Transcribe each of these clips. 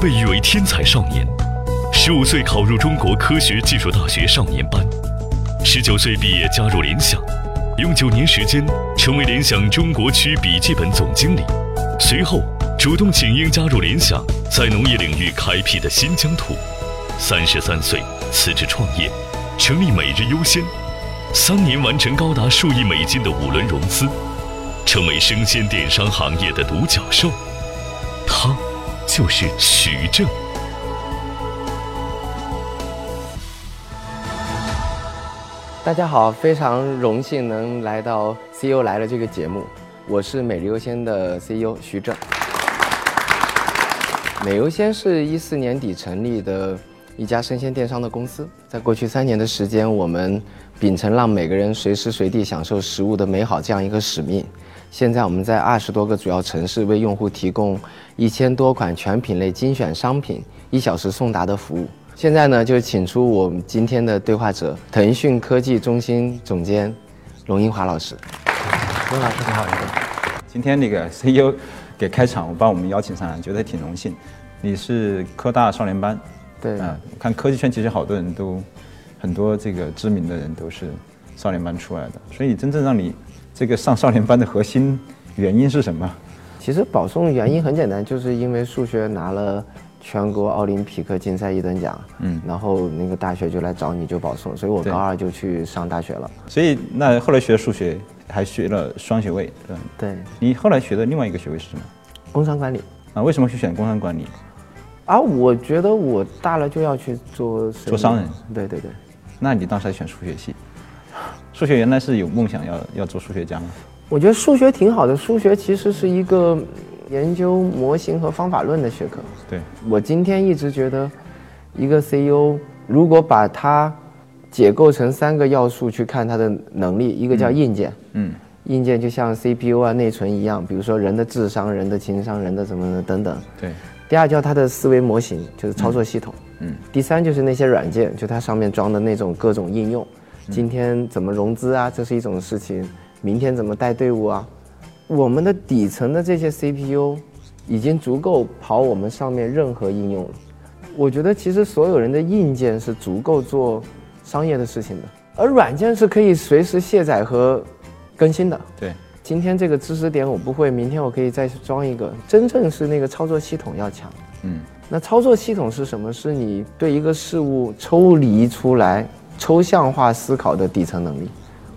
被誉为天才少年。十五岁考入中国科学技术大学少年班，十九岁毕业加入联想，用九年时间成为联想中国区笔记本总经理。随后主动请缨加入联想，在农业领域开辟的新疆土。三十三岁辞职创业，成立每日优先，三年完成高达数亿美金的五轮融资，成为生鲜电商行业的独角兽。他就是徐正。大家好，非常荣幸能来到 CEO 来了这个节目，我是美日优先的 CEO 徐正。美优先是一四年底成立的一家生鲜电商的公司，在过去三年的时间，我们秉承让每个人随时随地享受食物的美好这样一个使命。现在我们在二十多个主要城市为用户提供一千多款全品类精选商品，一小时送达的服务。现在呢，就请出我们今天的对话者，腾讯科技中心总监龙英华老师。龙老师你好，今天那个 CEO 给开场，我把我们邀请上来，觉得挺荣幸。你是科大少年班，对，啊，看科技圈其实好多人都，很多这个知名的人都是少年班出来的，所以真正让你这个上少年班的核心原因是什么？其实保送原因很简单，就是因为数学拿了。全国奥林匹克竞赛一等奖，嗯，然后那个大学就来找你就保送，所以我高二就去上大学了。所以那后来学数学还学了双学位，嗯，对。你后来学的另外一个学位是什么？工商管理。啊，为什么去选工商管理？啊，我觉得我大了就要去做做商人。对对对。那你当时还选数学系？数学原来是有梦想要要做数学家吗？我觉得数学挺好的，数学其实是一个。研究模型和方法论的学科。对我今天一直觉得，一个 CEO 如果把它解构成三个要素去看它的能力，一个叫硬件，嗯，硬件就像 CPU 啊、内存一样，比如说人的智商、人的情商、人的什么的等等。对。第二叫它的思维模型，就是操作系统。嗯。第三就是那些软件，就它上面装的那种各种应用。今天怎么融资啊？这是一种事情。明天怎么带队伍啊？我们的底层的这些 CPU 已经足够跑我们上面任何应用了。我觉得其实所有人的硬件是足够做商业的事情的，而软件是可以随时卸载和更新的。对，今天这个知识点我不会，明天我可以再装一个。真正是那个操作系统要强。嗯，那操作系统是什么？是你对一个事物抽离出来、抽象化思考的底层能力。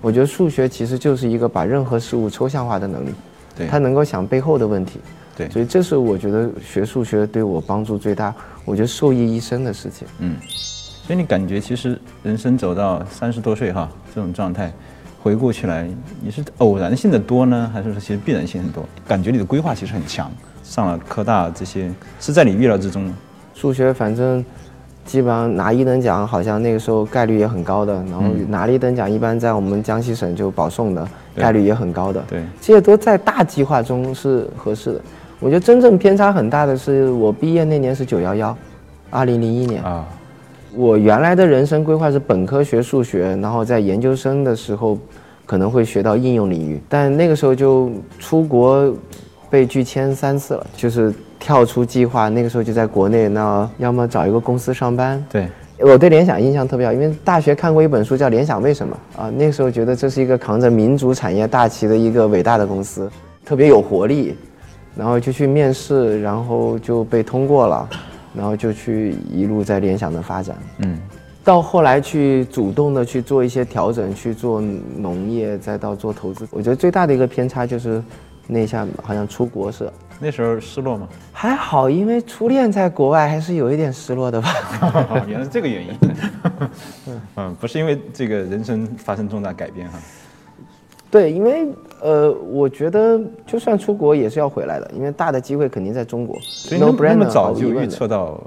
我觉得数学其实就是一个把任何事物抽象化的能力，对，它能够想背后的问题，对，所以这是我觉得学数学对我帮助最大，我觉得受益一生的事情。嗯，所以你感觉其实人生走到三十多岁哈这种状态，回顾起来你是偶然性的多呢，还是说其实必然性很多？感觉你的规划其实很强，上了科大这些是在你预料之中。数学反正。基本上拿一等奖，好像那个时候概率也很高的。然后拿了一等奖，一般在我们江西省就保送的概率也很高的。对，这些都在大计划中是合适的。我觉得真正偏差很大的是我毕业那年是九幺幺，二零零一年啊。我原来的人生规划是本科学数学，然后在研究生的时候可能会学到应用领域，但那个时候就出国被拒签三次了，就是。跳出计划，那个时候就在国内，那要么找一个公司上班。对，我对联想印象特别好，因为大学看过一本书叫《联想为什么》啊，那个时候觉得这是一个扛着民族产业大旗的一个伟大的公司，特别有活力，然后就去面试，然后就被通过了，然后就去一路在联想的发展。嗯，到后来去主动的去做一些调整，去做农业，再到做投资，我觉得最大的一个偏差就是那下好像出国是。那时候失落吗？还好，因为初恋在国外还是有一点失落的吧。原来是这个原因。嗯，不是因为这个人生发生重大改变哈。对，因为呃，我觉得就算出国也是要回来的，因为大的机会肯定在中国。所以那么早就预测到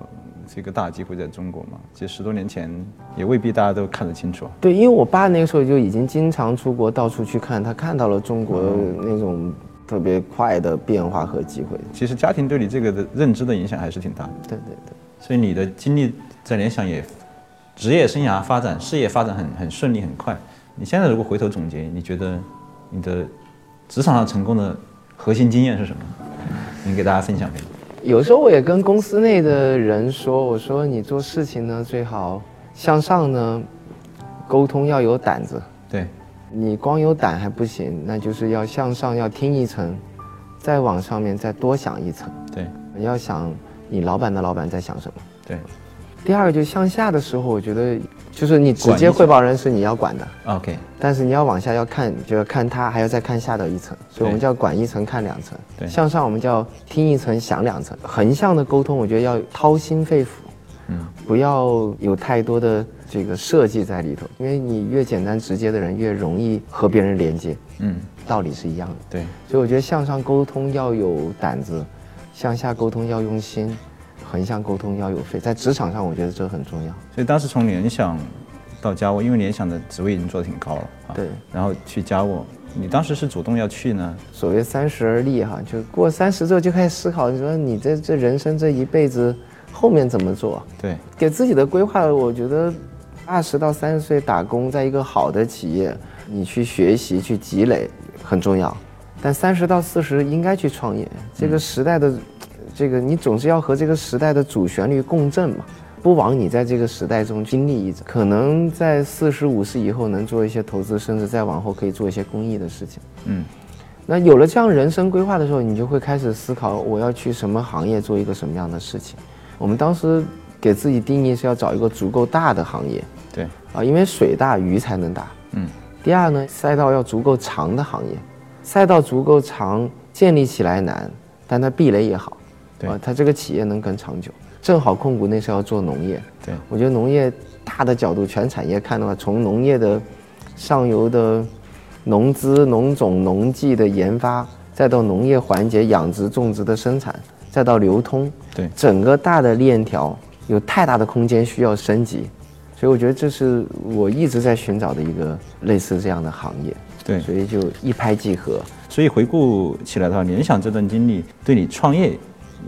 这个大机会在中国嘛？其实十多年前也未必大家都看得清楚。对，因为我爸那个时候就已经经常出国到处去看，他看到了中国那种。特别快的变化和机会，其实家庭对你这个的认知的影响还是挺大的。对对对，所以你的经历在联想也，职业生涯发展、事业发展很很顺利很快。你现在如果回头总结，你觉得你的职场上成功的核心经验是什么？你给大家分享分享。有时候我也跟公司内的人说，我说你做事情呢最好向上呢，沟通要有胆子。对，你光有胆还不行，那就是要向上，要听一层，再往上面再多想一层。对，你要想你老板的老板在想什么。对。第二个就是向下的时候，我觉得就是你直接汇报人是你要管的，OK。但是你要往下要看，就要看他，还要再看下的一层，所以我们叫管一层看两层。对。向上我们叫听一层想两层。横向的沟通，我觉得要掏心肺腑，嗯，不要有太多的这个设计在里头，因为你越简单直接的人越容易和别人连接，嗯，道理是一样的。对。所以我觉得向上沟通要有胆子，向下沟通要用心。横向沟通要有肺，在职场上我觉得这很重要。所以当时从联想到家沃，因为联想的职位已经做得挺高了啊。对。然后去家沃，你当时是主动要去呢？所谓三十而立哈，就过三十之后就开始思考，你说你这这人生这一辈子后面怎么做？对。给自己的规划，我觉得二十到三十岁打工，在一个好的企业，你去学习去积累很重要。但三十到四十应该去创业，这个时代的。这个你总是要和这个时代的主旋律共振嘛，不枉你在这个时代中经历一遭。可能在四十五十以后能做一些投资，甚至再往后可以做一些公益的事情。嗯，那有了这样人生规划的时候，你就会开始思考我要去什么行业做一个什么样的事情。我们当时给自己定义是要找一个足够大的行业。对，啊，因为水大鱼才能大。嗯。第二呢，赛道要足够长的行业，赛道足够长，建立起来难，但它壁垒也好。啊，它这个企业能更长久。正好控股那时候要做农业，对我觉得农业大的角度，全产业看的话，从农业的上游的农资、农种、农技的研发，再到农业环节养殖、种植的生产，再到流通，对整个大的链条有太大的空间需要升级，所以我觉得这是我一直在寻找的一个类似这样的行业。对，所以就一拍即合。所以回顾起来的话，联想这段经历对你创业。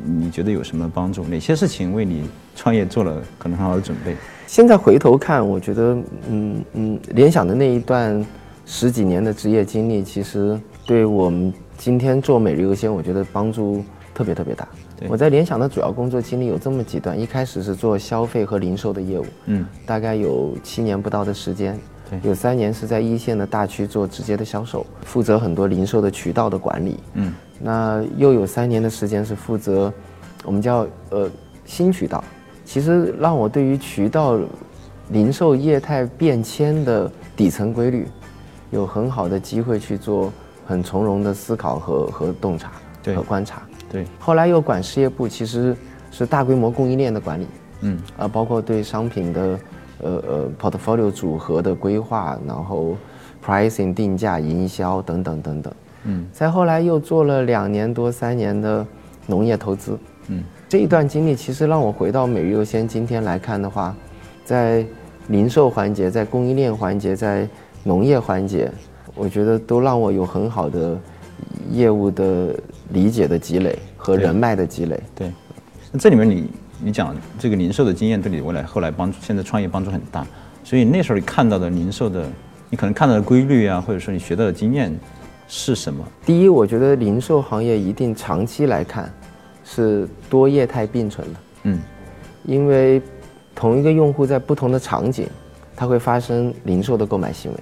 你觉得有什么帮助？哪些事情为你创业做了可能很好的准备？现在回头看，我觉得，嗯嗯，联想的那一段十几年的职业经历，其实对我们今天做每日优先，我觉得帮助特别特别大。我在联想的主要工作经历有这么几段：一开始是做消费和零售的业务，嗯，大概有七年不到的时间，有三年是在一线的大区做直接的销售，负责很多零售的渠道的管理，嗯。那又有三年的时间是负责，我们叫呃新渠道，其实让我对于渠道、零售业态变迁的底层规律，有很好的机会去做很从容的思考和和洞察和观察。对，后来又管事业部，其实是大规模供应链的管理，嗯，啊，包括对商品的呃呃 portfolio 组合的规划，然后 pricing 定价、营销等等等等。嗯，再后来又做了两年多三年的农业投资，嗯，这一段经历其实让我回到每日优先今天来看的话，在零售环节、在供应链环节、在农业环节，我觉得都让我有很好的业务的理解的积累和人脉的积累。对，那这里面你你讲这个零售的经验对你未来后来帮助，现在创业帮助很大，所以那时候你看到的零售的，你可能看到的规律啊，或者说你学到的经验。是什么？第一，我觉得零售行业一定长期来看是多业态并存的。嗯，因为同一个用户在不同的场景，它会发生零售的购买行为，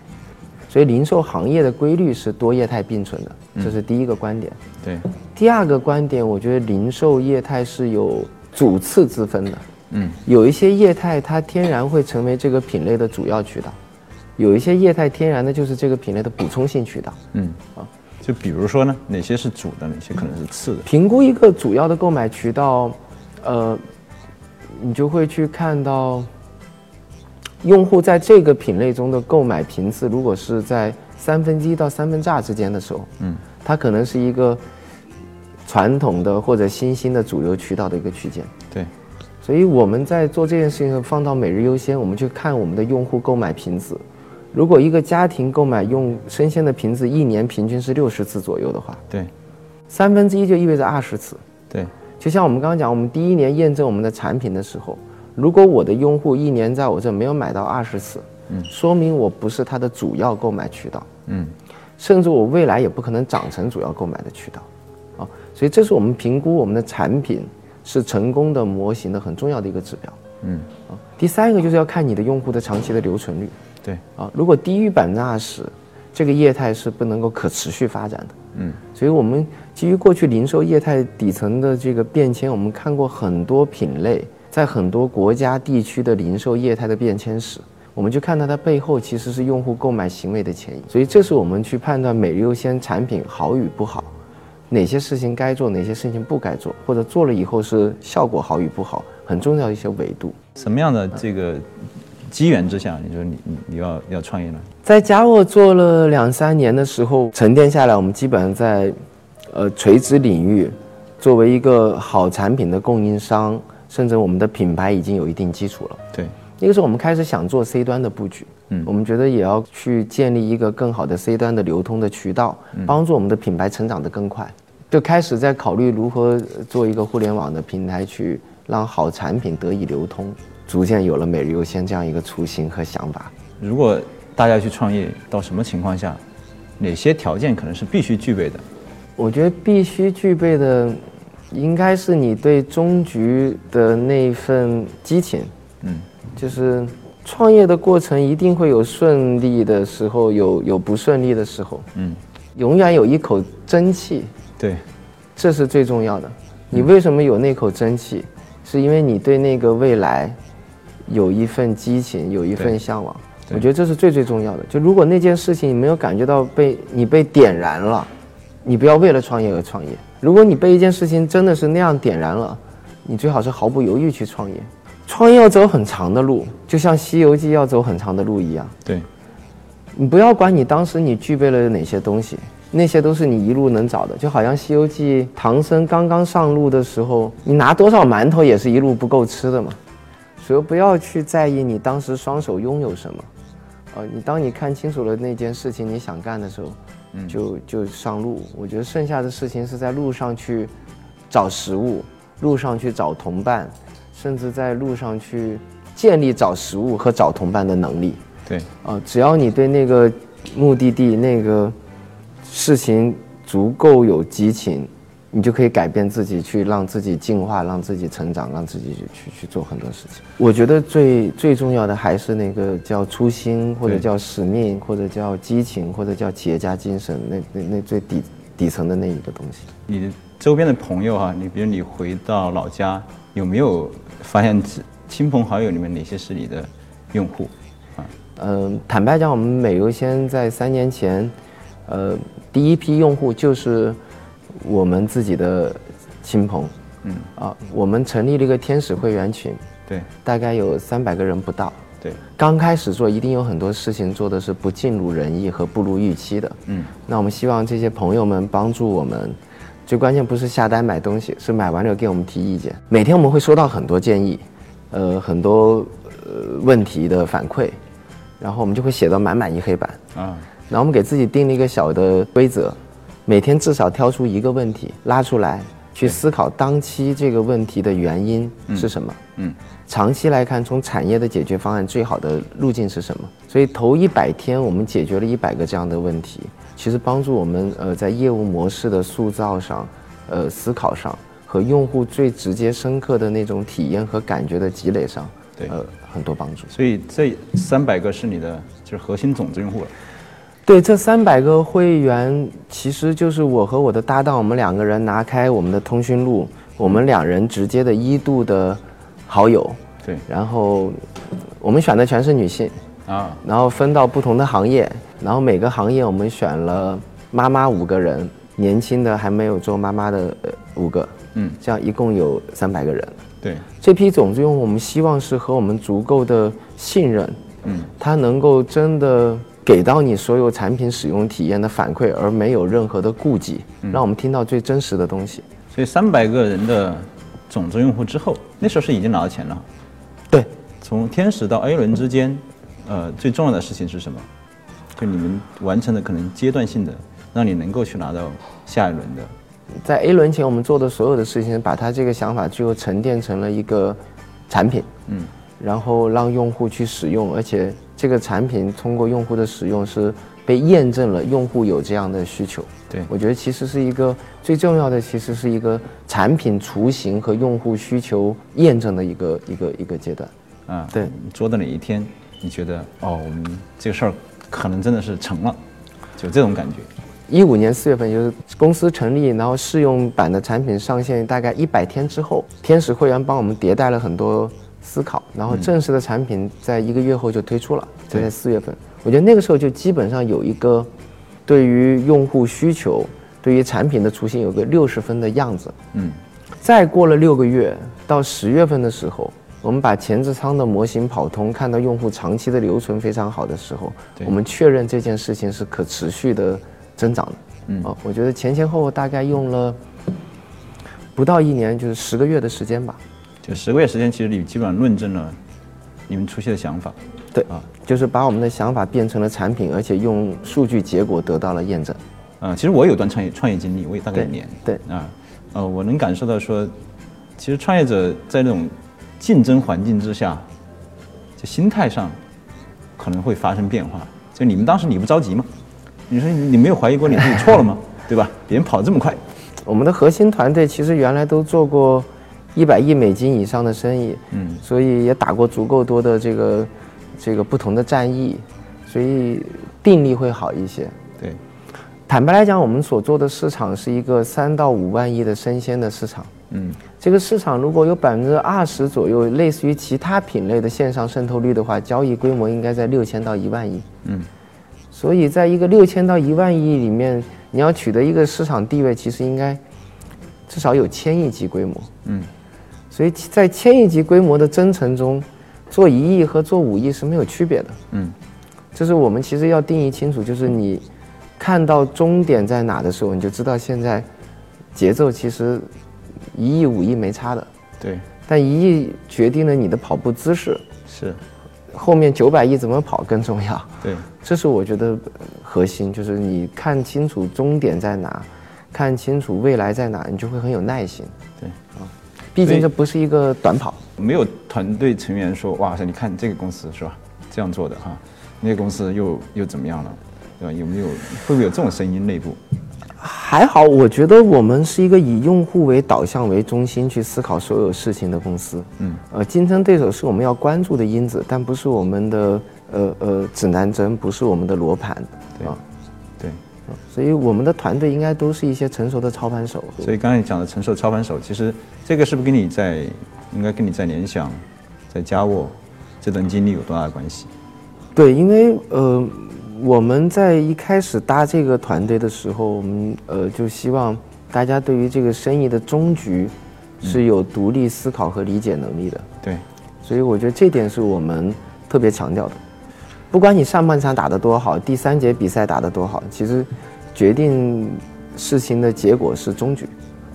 所以零售行业的规律是多业态并存的。这是第一个观点。对。第二个观点，我觉得零售业态是有主次之分的。嗯。有一些业态它天然会成为这个品类的主要渠道。有一些业态天然的就是这个品类的补充性渠道，嗯啊，就比如说呢，哪些是主的，哪些可能是次的？评估一个主要的购买渠道，呃，你就会去看到，用户在这个品类中的购买频次，如果是在三分之一到三分之二之间的时候，嗯，它可能是一个传统的或者新兴的主流渠道的一个区间。对，所以我们在做这件事情，放到每日优先，我们去看我们的用户购买频次。如果一个家庭购买用生鲜的频次，一年平均是六十次左右的话，对，三分之一就意味着二十次，对。就像我们刚刚讲，我们第一年验证我们的产品的时候，如果我的用户一年在我这没有买到二十次，嗯，说明我不是他的主要购买渠道，嗯，甚至我未来也不可能长成主要购买的渠道，啊，所以这是我们评估我们的产品是成功的模型的很重要的一个指标。嗯，啊，第三个就是要看你的用户的长期的留存率。对，啊，如果低于百分之二十，这个业态是不能够可持续发展的。嗯，所以我们基于过去零售业态底层的这个变迁，我们看过很多品类在很多国家地区的零售业态的变迁史，我们就看到它背后其实是用户购买行为的前移。所以这是我们去判断每日优先产品好与不好，哪些事情该做，哪些事情不该做，或者做了以后是效果好与不好，很重要的一些维度。什么样的这个机缘之下，你说你你你要要创业呢？在佳沃做了两三年的时候，沉淀下来，我们基本上在，呃，垂直领域，作为一个好产品的供应商，甚至我们的品牌已经有一定基础了。对，那个时候我们开始想做 C 端的布局，嗯，我们觉得也要去建立一个更好的 C 端的流通的渠道，帮助我们的品牌成长得更快，就开始在考虑如何做一个互联网的平台，去让好产品得以流通，逐渐有了每日优先这样一个雏形和想法。如果大家去创业，到什么情况下，哪些条件可能是必须具备的？我觉得必须具备的，应该是你对终局的那份激情。嗯，就是创业的过程一定会有顺利的时候，有有不顺利的时候。嗯，永远有一口真气。对，这是最重要的。你为什么有那口真气？是因为你对那个未来有一份激情，有一份向往。我觉得这是最最重要的。就如果那件事情你没有感觉到被你被点燃了，你不要为了创业而创业。如果你被一件事情真的是那样点燃了，你最好是毫不犹豫去创业。创业要走很长的路，就像《西游记》要走很长的路一样。对，你不要管你当时你具备了哪些东西，那些都是你一路能找的。就好像《西游记》，唐僧刚刚上路的时候，你拿多少馒头也是一路不够吃的嘛。所以不要去在意你当时双手拥有什么。呃，你当你看清楚了那件事情你想干的时候，就就上路。我觉得剩下的事情是在路上去找食物，路上去找同伴，甚至在路上去建立找食物和找同伴的能力。对，啊，只要你对那个目的地那个事情足够有激情。你就可以改变自己，去让自己进化，让自己成长，让自己去去做很多事情。我觉得最最重要的还是那个叫初心，或者叫使命，或者叫激情，或者叫企业家精神，那那那最底底层的那一个东西。你周边的朋友哈，你比如你回到老家，有没有发现亲朋好友里面哪些是你的用户？啊，嗯，坦白讲，我们美优先在三年前，呃，第一批用户就是。我们自己的亲朋，嗯啊，我们成立了一个天使会员群，对，大概有三百个人不到，对。刚开始做，一定有很多事情做的是不尽如人意和不如预期的，嗯。那我们希望这些朋友们帮助我们，最关键不是下单买东西，是买完了给我们提意见。每天我们会收到很多建议，呃，很多呃问题的反馈，然后我们就会写到满满一黑板，啊。然后我们给自己定了一个小的规则。每天至少挑出一个问题拉出来，去思考当期这个问题的原因是什么。嗯，长期来看，从产业的解决方案最好的路径是什么？所以头一百天我们解决了一百个这样的问题，其实帮助我们呃在业务模式的塑造上，呃思考上和用户最直接深刻的那种体验和感觉的积累上，对，呃很多帮助。所以这三百个是你的就是核心种子用户了。对，这三百个会员其实就是我和我的搭档，我们两个人拿开我们的通讯录，我们两人直接的一度的好友。对，然后我们选的全是女性啊，然后分到不同的行业，然后每个行业我们选了妈妈五个人，年轻的还没有做妈妈的五个，嗯，这样一共有三百个人。对，这批种子用户，我们希望是和我们足够的信任，嗯，他能够真的。给到你所有产品使用体验的反馈，而没有任何的顾忌，让我们听到最真实的东西。所以三百个人的种子用户之后，那时候是已经拿到钱了。对，从天使到 A 轮之间，呃，最重要的事情是什么？就你们完成的可能阶段性的，让你能够去拿到下一轮的。在 A 轮前，我们做的所有的事情，把他这个想法最后沉淀成了一个产品，嗯，然后让用户去使用，而且。这个产品通过用户的使用是被验证了用户有这样的需求。对我觉得其实是一个最重要的，其实是一个产品雏形和用户需求验证的一个一个一个阶段。啊，对你做到哪一天，你觉得哦，我们这个事儿可能真的是成了，就这种感觉。一五年四月份，就是公司成立，然后试用版的产品上线，大概一百天之后，天使会员帮我们迭代了很多思考，然后正式的产品在一个月后就推出了，就在四月份。我觉得那个时候就基本上有一个对于用户需求、对于产品的雏形有个六十分的样子。嗯，再过了六个月，到十月份的时候，我们把前置仓的模型跑通，看到用户长期的留存非常好的时候，我们确认这件事情是可持续的增长的。嗯哦，我觉得前前后后大概用了不到一年，就是十个月的时间吧。就十个月时间，其实你基本上论证了你们初期的想法。对啊，就是把我们的想法变成了产品，而且用数据结果得到了验证。啊、其实我有段创业创业经历，我也大概一年。对啊，呃，我能感受到说，其实创业者在那种竞争环境之下，就心态上可能会发生变化。就你们当时你不着急吗？你说你你没有怀疑过你自己错了吗？对吧？别人跑得这么快，我们的核心团队其实原来都做过一百亿美金以上的生意，嗯，所以也打过足够多的这个这个不同的战役，所以定力会好一些。对，坦白来讲，我们所做的市场是一个三到五万亿的生鲜的市场。嗯，这个市场如果有百分之二十左右类似于其他品类的线上渗透率的话，交易规模应该在六千到一万亿。嗯，所以在一个六千到一万亿里面，你要取得一个市场地位，其实应该至少有千亿级规模。嗯，所以在千亿级规模的征程中，做一亿和做五亿是没有区别的。嗯，就是我们其实要定义清楚，就是你看到终点在哪的时候，你就知道现在节奏其实一亿五亿没差的，对，但一亿决定了你的跑步姿势，是，后面九百亿怎么跑更重要。对，这是我觉得呃核心，就是你看清楚终点在哪，看清楚未来在哪，你就会很有耐心。毕竟这不是一个短跑。没有团队成员说，哇塞，你看这个公司是吧，这样做的哈，那个公司又又怎么样了，对吧？有没有会不会有这种声音内部？还好，我觉得我们是一个以用户为导向为中心去思考所有事情的公司。嗯，呃，竞争对手是我们要关注的因子，但不是我们的呃呃指南针，不是我们的罗盘。对啊，对，所以我们的团队应该都是一些成熟的操盘手。所以刚才你讲的成熟操盘手，其实这个是不是跟你在应该跟你在联想、在嘉沃这段经历有多大的关系？对，因为呃，我们在一开始搭这个团队的时候，我们呃就希望大家对于这个生意的终局是有独立思考和理解能力的。对，所以我觉得这点是我们特别强调的。不管你上半场打得多好，第三节比赛打得多好，其实决定事情的结果是终局。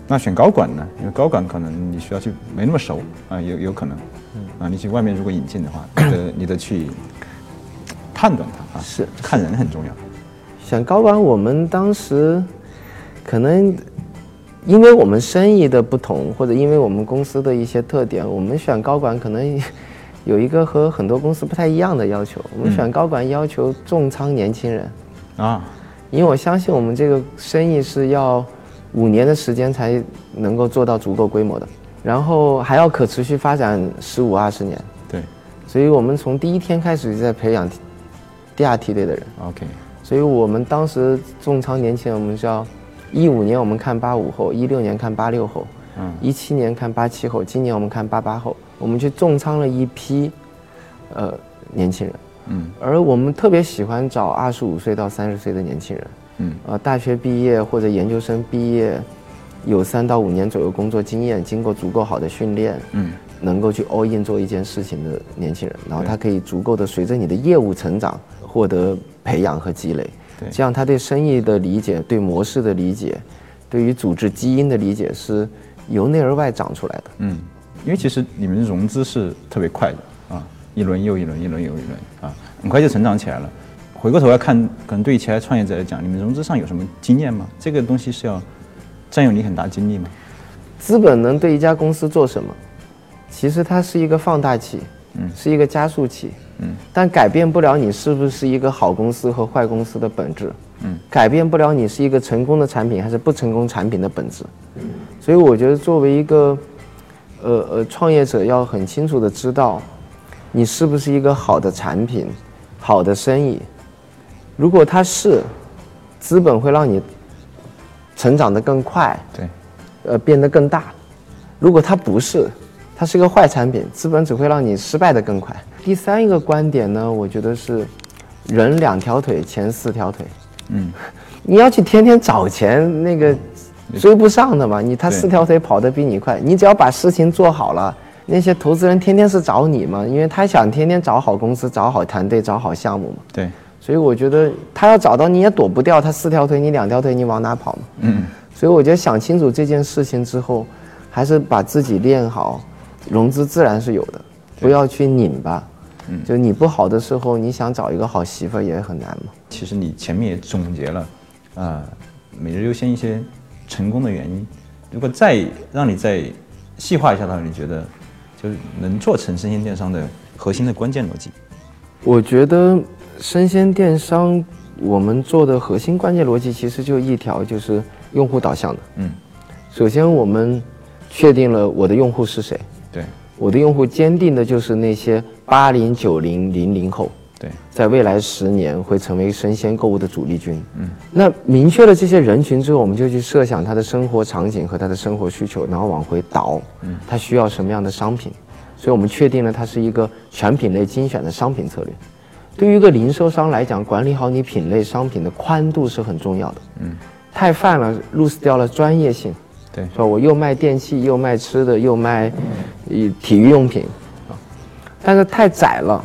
那选高管呢？因为高管可能你需要去没那么熟啊，有有可能，啊，你去外面如果引进的话，你得你得去判断它啊，是看人很重要。选高管，我们当时可能因为我们生意的不同，或者因为我们公司的一些特点，我们选高管可能有一个和很多公司不太一样的要求。我们选高管要求重仓年轻人，啊，因为我相信我们这个生意是要五年的时间才能够做到足够规模的，然后还要可持续发展十五二十年。对所以我们从第一天开始就在培养第二梯队的人。，OK，所以我们当时重仓年轻人，我们是要一五年我们看八五后，一六年看八六后，嗯。一七年看八七后，今年我们看八八后，我们去重仓了一批，呃，年轻人。嗯。而我们特别喜欢找二十五岁到三十岁的年轻人，嗯。呃，大学毕业或者研究生毕业，有三到五年左右工作经验，经过足够好的训练，嗯。能够去 all in 做一件事情的年轻人，然后他可以足够的随着你的业务成长获得培养和积累，对。这样他对生意的理解、对模式的理解、对于组织基因的理解是由内而外长出来的。嗯，因为其实你们融资是特别快的啊，一轮又一轮，一轮又一轮啊，很快就成长起来了。回过头来看，可能对于其他创业者来讲，你们融资上有什么经验吗？这个东西是要占用你很大精力吗？资本能对一家公司做什么？其实它是一个放大器，嗯是一个加速器，嗯，但改变不了你是不是一个好公司和坏公司的本质，嗯，改变不了你是一个成功的产品还是不成功产品的本质，所以我觉得作为一个，呃呃创业者要很清楚的知道，你是不是一个好的产品，好的生意，如果它是，资本会让你成长的更快，对，呃变得更大，如果它不是。它是一个坏产品，资本只会让你失败的更快。第三一个观点呢，我觉得是，人两条腿，钱四条腿。嗯，你要去天天找钱，那个追不上的嘛。你他四条腿跑得比你快，你只要把事情做好了，那些投资人天天是找你嘛，因为他想天天找好公司、找好团队、找好项目嘛。对，所以我觉得他要找到你也躲不掉，他四条腿，你两条腿，你往哪跑嘛？嗯，所以我觉得想清楚这件事情之后，还是把自己练好。融资自然是有的，不要去拧吧。嗯，就你不好的时候，你想找一个好媳妇也很难嘛。其实你前面也总结了，啊，每日优先一些成功的原因。如果再让你再细化一下的话，你觉得就是能做成生鲜电商的核心的关键逻辑？我觉得生鲜电商我们做的核心关键逻辑其实就一条，就是用户导向的。嗯，首先我们确定了我的用户是谁。对，我的用户坚定的就是那些八零九零零零后。对，在未来十年会成为生鲜购物的主力军。嗯，那明确了这些人群之后，我们就去设想他的生活场景和他的生活需求，然后往回倒。嗯，他需要什么样的商品？所以我们确定了它是一个全品类精选的商品策略。对于一个零售商来讲，管理好你品类商品的宽度是很重要的。嗯，太泛了，lose 掉了专业性。对，说我又卖电器，又卖吃的，又卖，体育用品，啊，但是太窄了，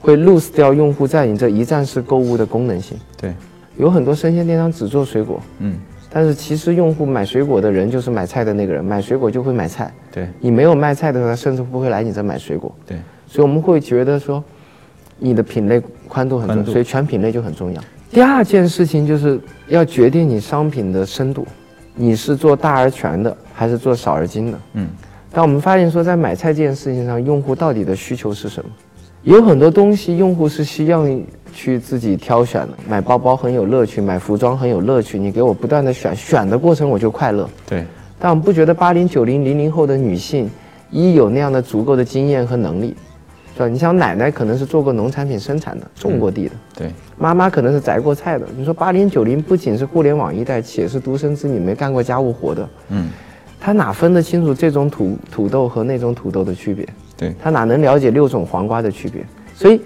会 lose 掉用户在你这一站式购物的功能性。对，有很多生鲜电商只做水果，嗯，但是其实用户买水果的人就是买菜的那个人，买水果就会买菜。对，你没有卖菜的时候，他甚至不会来你这买水果。对，所以我们会觉得说，你的品类宽度很重要，所以全品类就很重要。第二件事情就是要决定你商品的深度。你是做大而全的，还是做少而精的？嗯，但我们发现说，在买菜这件事情上，用户到底的需求是什么？有很多东西，用户是需要去自己挑选的。买包包很有乐趣，买服装很有乐趣。你给我不断的选，选的过程我就快乐。对。但我们不觉得八零九零零零后的女性，一有那样的足够的经验和能力。是吧？你像奶奶可能是做过农产品生产的，种过地的。对。妈妈可能是摘过菜的。你说八零九零不仅是互联网一代，且是独生子女，没干过家务活的。嗯。她哪分得清楚这种土土豆和那种土豆的区别？对。他哪能了解六种黄瓜的区别？所以，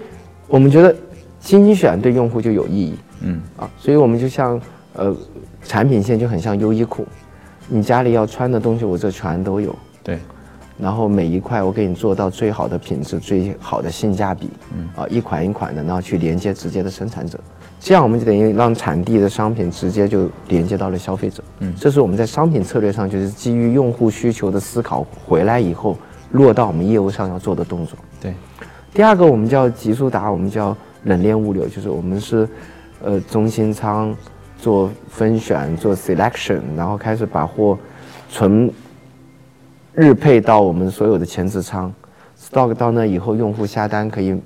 我们觉得精选对用户就有意义。嗯。啊，所以我们就像呃，产品线就很像优衣库，你家里要穿的东西，我这全都有。对。然后每一块我给你做到最好的品质、最好的性价比，嗯啊，一款一款的，然后去连接直接的生产者，这样我们就等于让产地的商品直接就连接到了消费者，嗯，这是我们在商品策略上就是基于用户需求的思考回来以后落到我们业务上要做的动作。对，第二个我们叫极速达，我们叫冷链物流，就是我们是，呃，中心仓做分选、做 selection，然后开始把货存。日配到我们所有的前置仓，stock 到那以后，用户下单可以，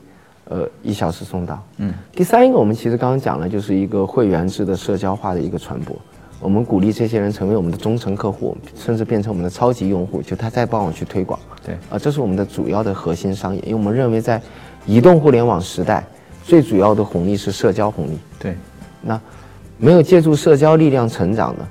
呃，一小时送到。嗯。第三一个，我们其实刚刚讲了，就是一个会员制的社交化的一个传播。我们鼓励这些人成为我们的忠诚客户，甚至变成我们的超级用户，就他再帮我去推广。对。啊，这是我们的主要的核心商业，因为我们认为在移动互联网时代，最主要的红利是社交红利。对。那没有借助社交力量成长的，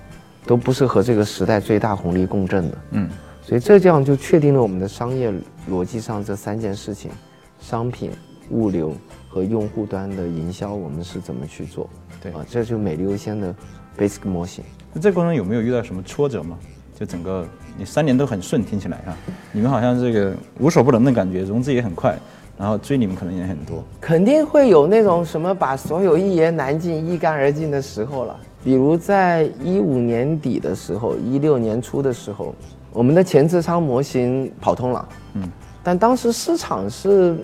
都不是和这个时代最大红利共振的。嗯。所以这样就确定了我们的商业逻辑上这三件事情：商品、物流和用户端的营销，我们是怎么去做？对啊，这就美丽优先的 basic 模型。那这过程有没有遇到什么挫折吗？就整个你三年都很顺，听起来哈，你们好像这个无所不能的感觉，融资也很快，然后追你们可能也很多。肯定会有那种什么把所有一言难尽、一干而尽的时候了。比如在一五年底的时候，一六年初的时候。我们的前置仓模型跑通了，嗯，但当时市场是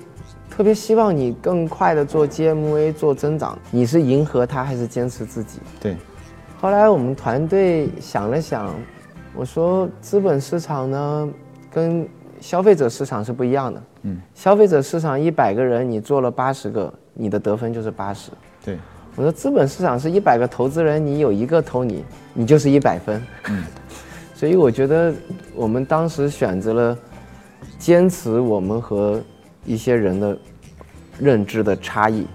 特别希望你更快的做 GMV 做增长，你是迎合它还是坚持自己？对。后来我们团队想了想，我说资本市场呢跟消费者市场是不一样的。嗯，消费者市场一百个人，你做了八十个，你的得分就是八十。对，我说资本市场是一百个投资人，你有一个投你，你就是一百分。嗯，所以我觉得我们当时选择了坚持我们和一些人的认知的差异，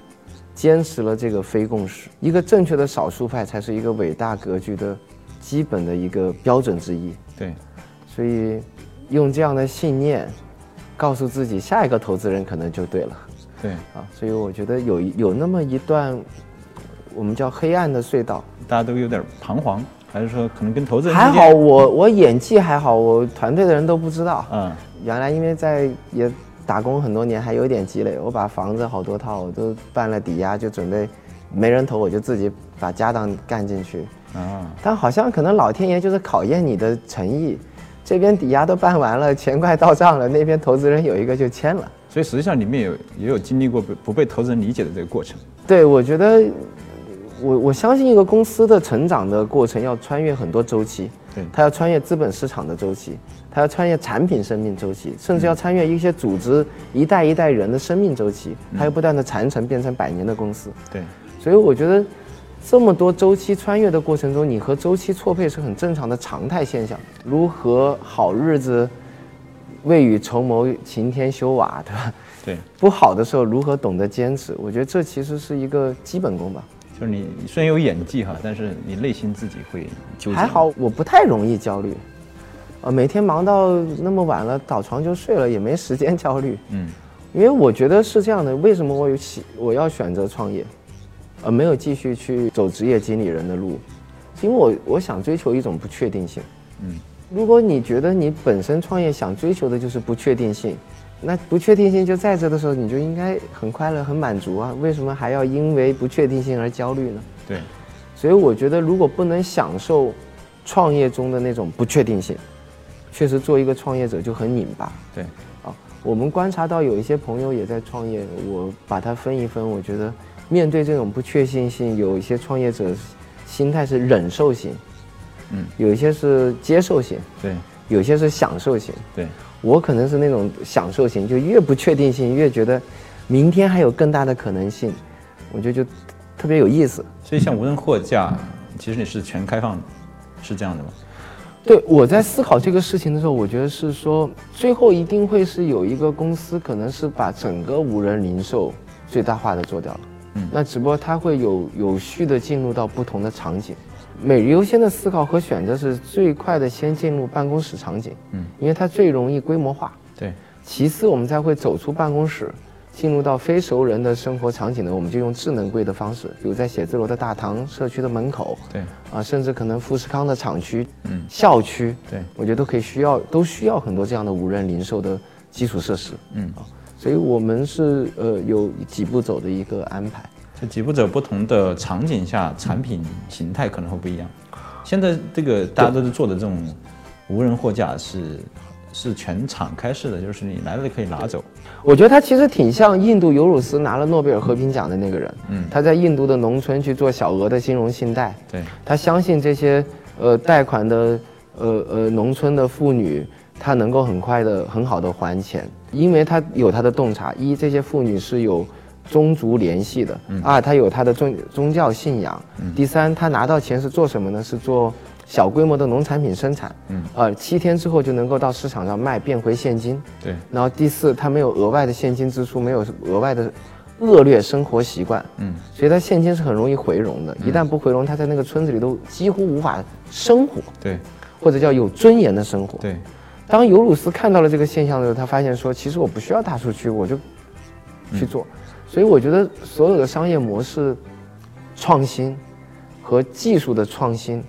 坚持了这个非共识。一个正确的少数派才是一个伟大格局的基本的一个标准之一。对，所以用这样的信念告诉自己，下一个投资人可能就对了。对，啊，所以我觉得有一有那么一段我们叫黑暗的隧道。大家都有点彷徨，还是说可能跟投资人还好，我我演技还好，我团队的人都不知道。嗯，原来因为在也打工很多年，还有点积累，我把房子好多套我都办了抵押，就准备没人投，我就自己把家当干进去。啊，但好像可能老天爷就是考验你的诚意，这边抵押都办完了，钱快到账了，那边投资人有一个就签了。所以实际上里面有也有经历过不不被投资人理解的这个过程。对，我觉得我我相信一个公司的成长的过程要穿越很多周期，对它要穿越资本市场的周期，它要穿越产品生命周期，甚至要穿越一些组织一代一代人的生命周期，它要不断的传承变成百年的公司。对，所以我觉得这么多周期穿越的过程中，你和周期错配是很正常的常态现象。如何好日子未雨绸缪，晴天修瓦，对吧？对，不好的时候如何懂得坚持？我觉得这其实是一个基本功吧。就是你虽然有演技哈，但是你内心自己会纠结。还好我不太容易焦虑，呃，每天忙到那么晚了，倒床就睡了，也没时间焦虑。嗯，因为我觉得是这样的，为什么我有喜我要选择创业，呃没有继续去走职业经理人的路？因为我我想追求一种不确定性。嗯，如果你觉得你本身创业想追求的就是不确定性，那不确定性就在这的时候，你就应该很快乐、很满足啊！为什么还要因为不确定性而焦虑呢？对，所以我觉得，如果不能享受创业中的那种不确定性，确实做一个创业者就很拧巴。对，啊，我们观察到有一些朋友也在创业，我把它分一分，我觉得面对这种不确定性，有一些创业者心态是忍受型，嗯，有一些是接受型，对，有些是享受型。对，我可能是那种享受型，就越不确定性越觉得明天还有更大的可能性，我觉得就特别有意思。所以像无人货架，其实你是全开放的，是这样的吗？对，我在思考这个事情的时候，我觉得是说，最后一定会是有一个公司，可能是把整个无人零售最大化的做掉了。嗯那只不过它会有有序的进入到不同的场景。每日优先的思考和选择是最快的先进入办公室场景，嗯，因为它最容易规模化。对，其次，我们才会走出办公室，进入到非熟人的生活场景呢，我们就用智能柜的方式，比如在写字楼的大堂、社区的门口，对，啊，甚至可能富士康的厂区、嗯。校区，对我觉得都可以需要，都需要很多这样的无人零售的基础设施，嗯。啊，所以我们是呃有几步走的一个安排。这几步走不同的场景下，产品形态可能会不一样。现在这个大家都是做的这种无人货架是是全敞开式的，就是你来了就可以拿走。我觉得他其实挺像印度尤鲁斯拿了诺贝尔和平奖的那个人，嗯他在印度的农村去做小额的金融信贷，对，他相信这些呃贷款的呃呃农村的妇女，她能够很快的很好的还钱，因为他有他的洞察，一这些妇女是有宗族联系的，二他有他的宗宗教信仰，第三他拿到钱是做什么呢？是做小规模的农产品生产，嗯，呃七天之后就能够到市场上卖变回现金，对，然后第四，他没有额外的现金支出，没有额外的恶劣生活习惯，嗯，所以他现金是很容易回笼的。一旦不回笼，他在那个村子里都几乎无法生活，对，或者叫有尊严的生活。对，当尤鲁斯看到了这个现象的时候，他发现说，其实我不需要大数据，我就去做。所以我觉得所有的商业模式创新和技术的创新，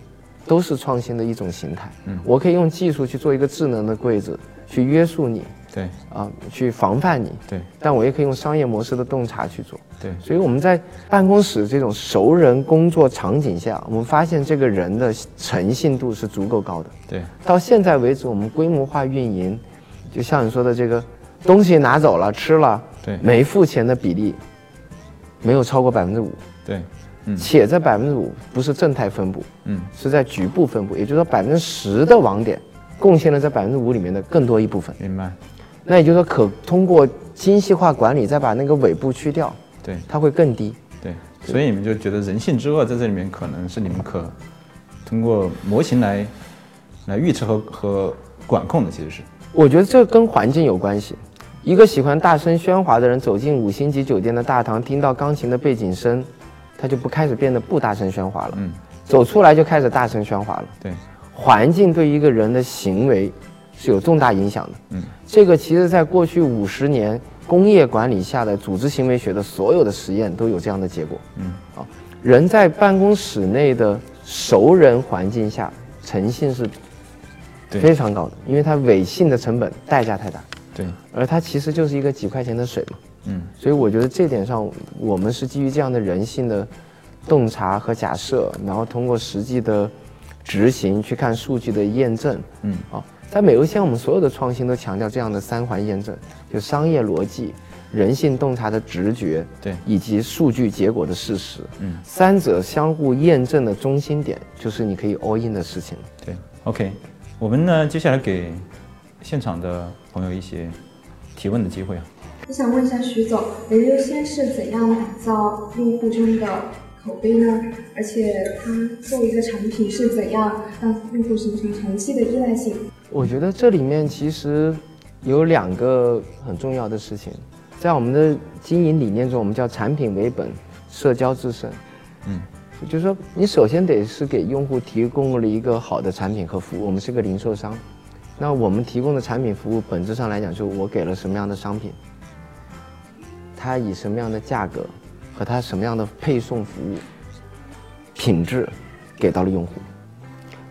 都是创新的一种形态。嗯我可以用技术去做一个智能的柜子，去约束你对，啊，去防范你。对，但我也可以用商业模式的洞察去做。对，所以我们在办公室这种熟人工作场景下，我们发现这个人的诚信度是足够高的。对，到现在为止，我们规模化运营，就像你说的这个东西拿走了吃了，对没付钱的比例没有超过百分之五，对，嗯且这百分之五不是正态分布，嗯，是在局部分布，也就是说百分之十的网点贡献了这百分之五里面的更多一部分。明白。那也就是说，可通过精细化管理，再把那个尾部去掉，对，它会更低。对，所以你们就觉得人性之恶在这里面可能是你们可通过模型来来预测和和管控的，其实是。我觉得这跟环境有关系。一个喜欢大声喧哗的人走进五星级酒店的大堂，听到钢琴的背景声，他就不开始变得不大声喧哗了。嗯，走出来就开始大声喧哗了。对，环境对一个人的行为是有重大影响的。嗯，这个其实在过去五十年工业管理下的组织行为学的所有的实验都有这样的结果。嗯，啊，人在办公室内的熟人环境下，诚信是非常高的，因为他伪信的成本代价太大。对，而它其实就是一个几块钱的水嘛，嗯，所以我觉得这点上，我们是基于这样的人性的洞察和假设，然后通过实际的执行去看数据的验证，嗯，啊，在美优先，我们所有的创新都强调这样的三环验证，就商业逻辑、人性洞察的直觉，对，以及数据结果的事实，嗯，三者相互验证的中心点，就是你可以 all in 的事情。对，OK，我们呢，接下来给。现场的朋友一些提问的机会啊！我想问一下徐总，人优先是怎样打造用户中的口碑呢？而且它作为一个产品是怎样让用户形成长期的依赖性？我觉得这里面其实有两个很重要的事情，在我们的经营理念中，我们叫产品为本，社交至上。嗯，就是说你首先得是给用户提供了一个好的产品和服务，我们是个零售商。那我们提供的产品服务本质上来讲，就是我给了什么样的商品，它以什么样的价格和它什么样的配送服务品质给到了用户，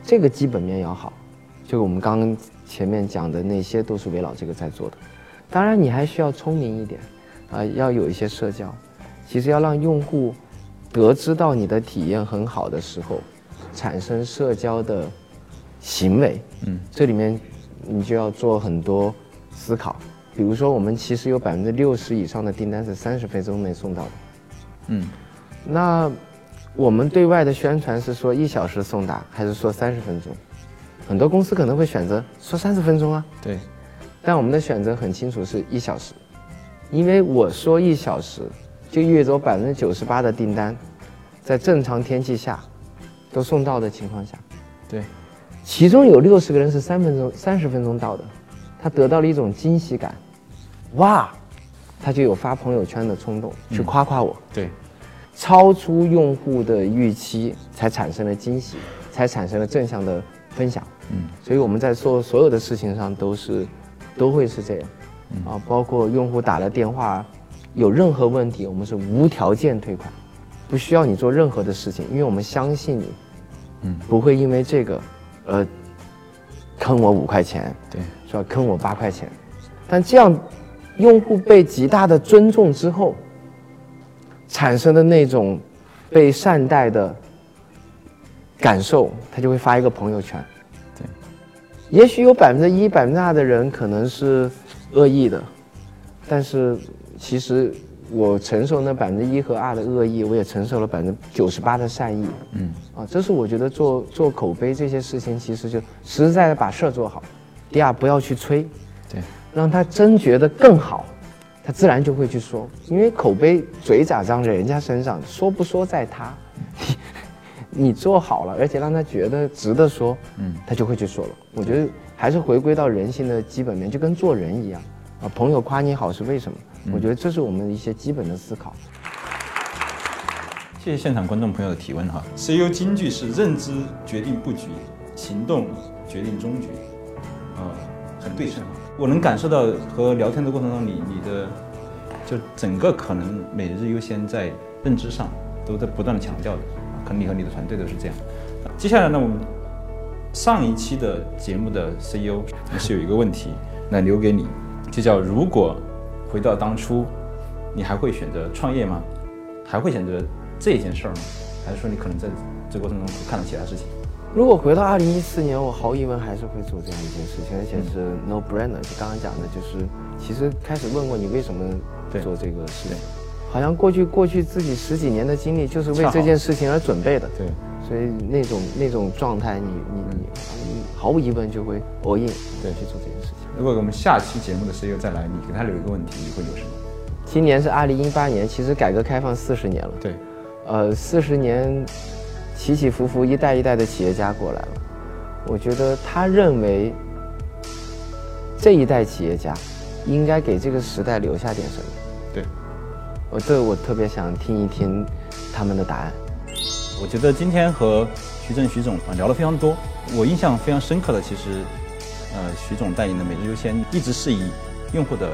这个基本面要好，就我们刚刚前面讲的那些都是围绕这个在做的。当然，你还需要聪明一点啊，要有一些社交。其实要让用户得知到你的体验很好的时候，产生社交的行为，嗯，这里面。你就要做很多思考，比如说，我们其实有百分之六十以上的订单是三十分钟内送到的，嗯，那我们对外的宣传是说一小时送达，还是说三十分钟？很多公司可能会选择说三十分钟啊，对，但我们的选择很清楚是一小时，因为我说一小时，就意味着百分之九十八的订单，在正常天气下都送到的情况下，对。其中有六十个人是三分钟、三十分钟到的，他得到了一种惊喜感，哇，他就有发朋友圈的冲动，去夸夸我。对，超出用户的预期，才产生了惊喜，才产生了正向的分享。嗯，所以我们在做所有的事情上都是，都会是这样，啊，包括用户打了电话，有任何问题，我们是无条件退款，不需要你做任何的事情，因为我们相信你，嗯，不会因为这个。呃，坑我五块钱，对，是吧？坑我八块钱，但这样，用户被极大的尊重之后，产生的那种被善待的感受，他就会发一个朋友圈。对，也许有百分之一、百分之二的人可能是恶意的，但是其实。我承受那百分之一和二的恶意，我也承受了百分之九十八的善意。嗯，啊，这是我觉得做做口碑这些事情，其实就实实在在把事儿做好。第二，不要去吹，对，让他真觉得更好，他自然就会去说。因为口碑嘴咋张在人家身上，说不说在他。你做好了，而且让他觉得值得说，嗯，他就会去说了。我觉得还是回归到人性的基本面，就跟做人一样。啊，朋友夸你好是为什么？我觉得这是我们的一些基本的思考。谢谢现场观众朋友的提问哈。CEO 金句是认知决定布局，行动决定终局，啊，很对称。我能感受到和聊天的过程中，你你的就整个可能每日优先在认知上都在不断的强调的，可能你和你的团队都是这样。接下来呢，我们上一期的节目的 CEO 是有一个问题，那留给你，就叫如果。回到当初，你还会选择创业吗？还会选择这件事儿吗？还是说你可能在这过程中看到其他事情？如果回到二零一四年，我毫无疑问还是会做这样一件事情，而且是 no brainer。就刚刚讲的，就是其实开始问过你为什么做这个事情，好像过去过去自己十几年的经历就是为这件事情而准备的。对，所以那种那种状态，你你你你毫无疑问就会 all in 对去做这件事情。如果我们下期节目的 CEO 再来，你给他留一个问题，你会留什么？今年是二零一八年，其实改革开放四十年了。对，呃，四十年起起伏伏，一代一代的企业家过来了。我觉得他认为这一代企业家应该给这个时代留下点什么。对，我对我特别想听一听他们的答案。我觉得今天和徐正徐总啊聊了非常多，我印象非常深刻的，其实呃徐总带领的每日优先一直是以用户的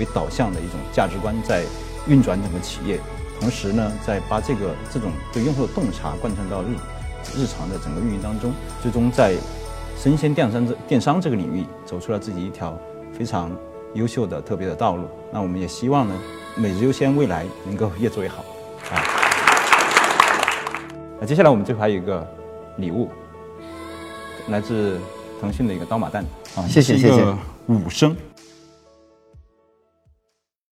为导向的一种价值观在运转整个企业，同时呢，在把这个这种对用户的洞察贯穿到日日常的整个运营当中，最终在生鲜电商这电商这个领域走出了自己一条非常优秀的特别的道路。那我们也希望呢，每日优鲜未来能够越做越好啊。那接下来我们最后还有一个礼物，来自腾讯的一个刀马旦啊，谢谢谢谢五升